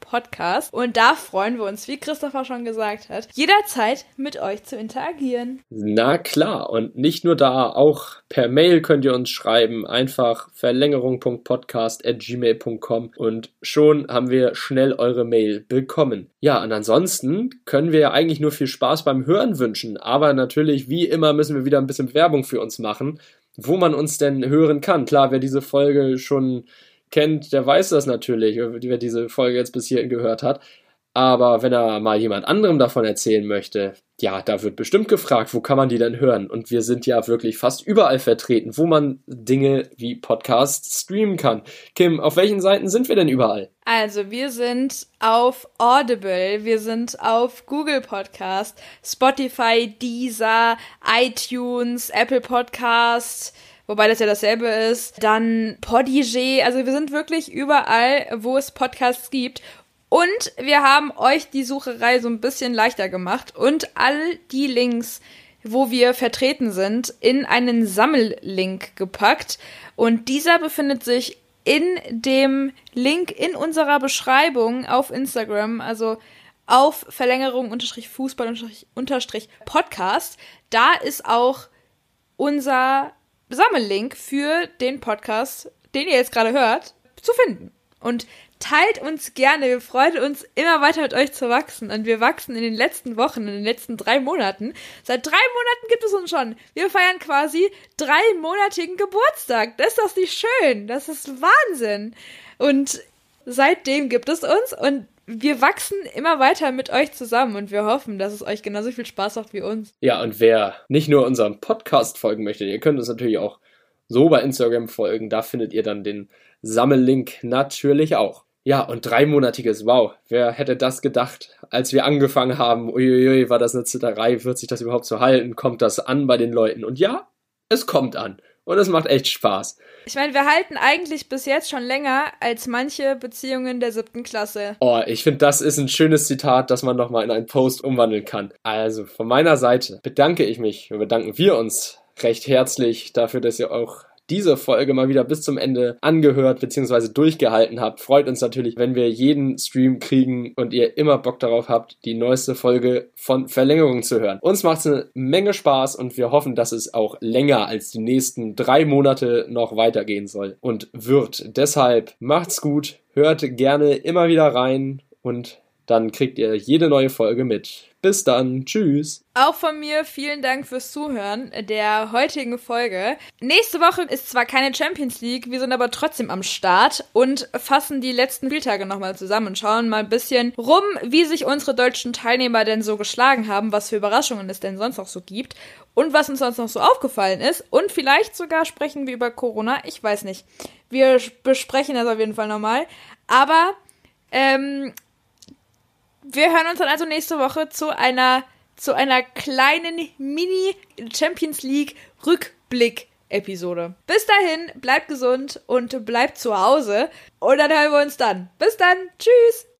Podcast. Und da freuen wir uns, wie Christopher schon gesagt hat, jederzeit mit euch zu interagieren. Na klar, und nicht nur da, auch per Mail könnt ihr uns schreiben, einfach verlängerung.podcast.gmail.com und schon haben wir schnell eure Mail bekommen. Ja, und ansonsten können wir ja eigentlich nur viel Spaß beim Hören wünschen, aber natürlich, wie immer, müssen wir wieder ein bisschen Werbung für uns machen, wo man uns denn hören kann. Klar, wer diese Folge schon kennt, der weiß das natürlich, wer diese Folge jetzt bis hierhin gehört hat. Aber wenn er mal jemand anderem davon erzählen möchte, ja, da wird bestimmt gefragt, wo kann man die denn hören? Und wir sind ja wirklich fast überall vertreten, wo man Dinge wie Podcasts streamen kann. Kim, auf welchen Seiten sind wir denn überall? Also, wir sind auf Audible, wir sind auf Google Podcast, Spotify, Deezer, iTunes, Apple Podcast, wobei das ja dasselbe ist. Dann Podigee, also wir sind wirklich überall, wo es Podcasts gibt. Und wir haben euch die Sucherei so ein bisschen leichter gemacht und all die Links, wo wir vertreten sind, in einen Sammellink gepackt. Und dieser befindet sich in dem Link in unserer Beschreibung auf Instagram, also auf Verlängerung unterstrich Fußball unterstrich Podcast. Da ist auch unser Sammellink für den Podcast, den ihr jetzt gerade hört, zu finden. Und teilt uns gerne. Wir freuen uns immer weiter mit euch zu wachsen. Und wir wachsen in den letzten Wochen, in den letzten drei Monaten. Seit drei Monaten gibt es uns schon. Wir feiern quasi dreimonatigen Geburtstag. Das ist doch nicht schön. Das ist Wahnsinn. Und seitdem gibt es uns und wir wachsen immer weiter mit euch zusammen und wir hoffen, dass es euch genauso viel Spaß macht wie uns. Ja, und wer nicht nur unserem Podcast folgen möchte, ihr könnt uns natürlich auch so bei Instagram folgen. Da findet ihr dann den Sammellink natürlich auch. Ja, und dreimonatiges, wow, wer hätte das gedacht, als wir angefangen haben, uiuiui, war das eine Zitterei, wird sich das überhaupt so halten, kommt das an bei den Leuten? Und ja, es kommt an. Und es macht echt Spaß. Ich meine, wir halten eigentlich bis jetzt schon länger als manche Beziehungen der siebten Klasse. Oh, ich finde, das ist ein schönes Zitat, das man nochmal in einen Post umwandeln kann. Also, von meiner Seite bedanke ich mich und bedanken wir uns recht herzlich dafür, dass ihr auch diese Folge mal wieder bis zum Ende angehört bzw. durchgehalten habt. Freut uns natürlich, wenn wir jeden Stream kriegen und ihr immer Bock darauf habt, die neueste Folge von Verlängerung zu hören. Uns macht es eine Menge Spaß und wir hoffen, dass es auch länger als die nächsten drei Monate noch weitergehen soll und wird. Deshalb macht's gut, hört gerne immer wieder rein und dann kriegt ihr jede neue Folge mit. Bis dann. Tschüss. Auch von mir vielen Dank fürs Zuhören der heutigen Folge. Nächste Woche ist zwar keine Champions League, wir sind aber trotzdem am Start und fassen die letzten Spieltage nochmal zusammen und schauen mal ein bisschen rum, wie sich unsere deutschen Teilnehmer denn so geschlagen haben, was für Überraschungen es denn sonst noch so gibt und was uns sonst noch so aufgefallen ist. Und vielleicht sogar sprechen wir über Corona. Ich weiß nicht. Wir besprechen das auf jeden Fall nochmal. Aber ähm, wir hören uns dann also nächste Woche zu einer, zu einer kleinen Mini Champions League Rückblick Episode. Bis dahin, bleibt gesund und bleibt zu Hause. Und dann hören wir uns dann. Bis dann. Tschüss.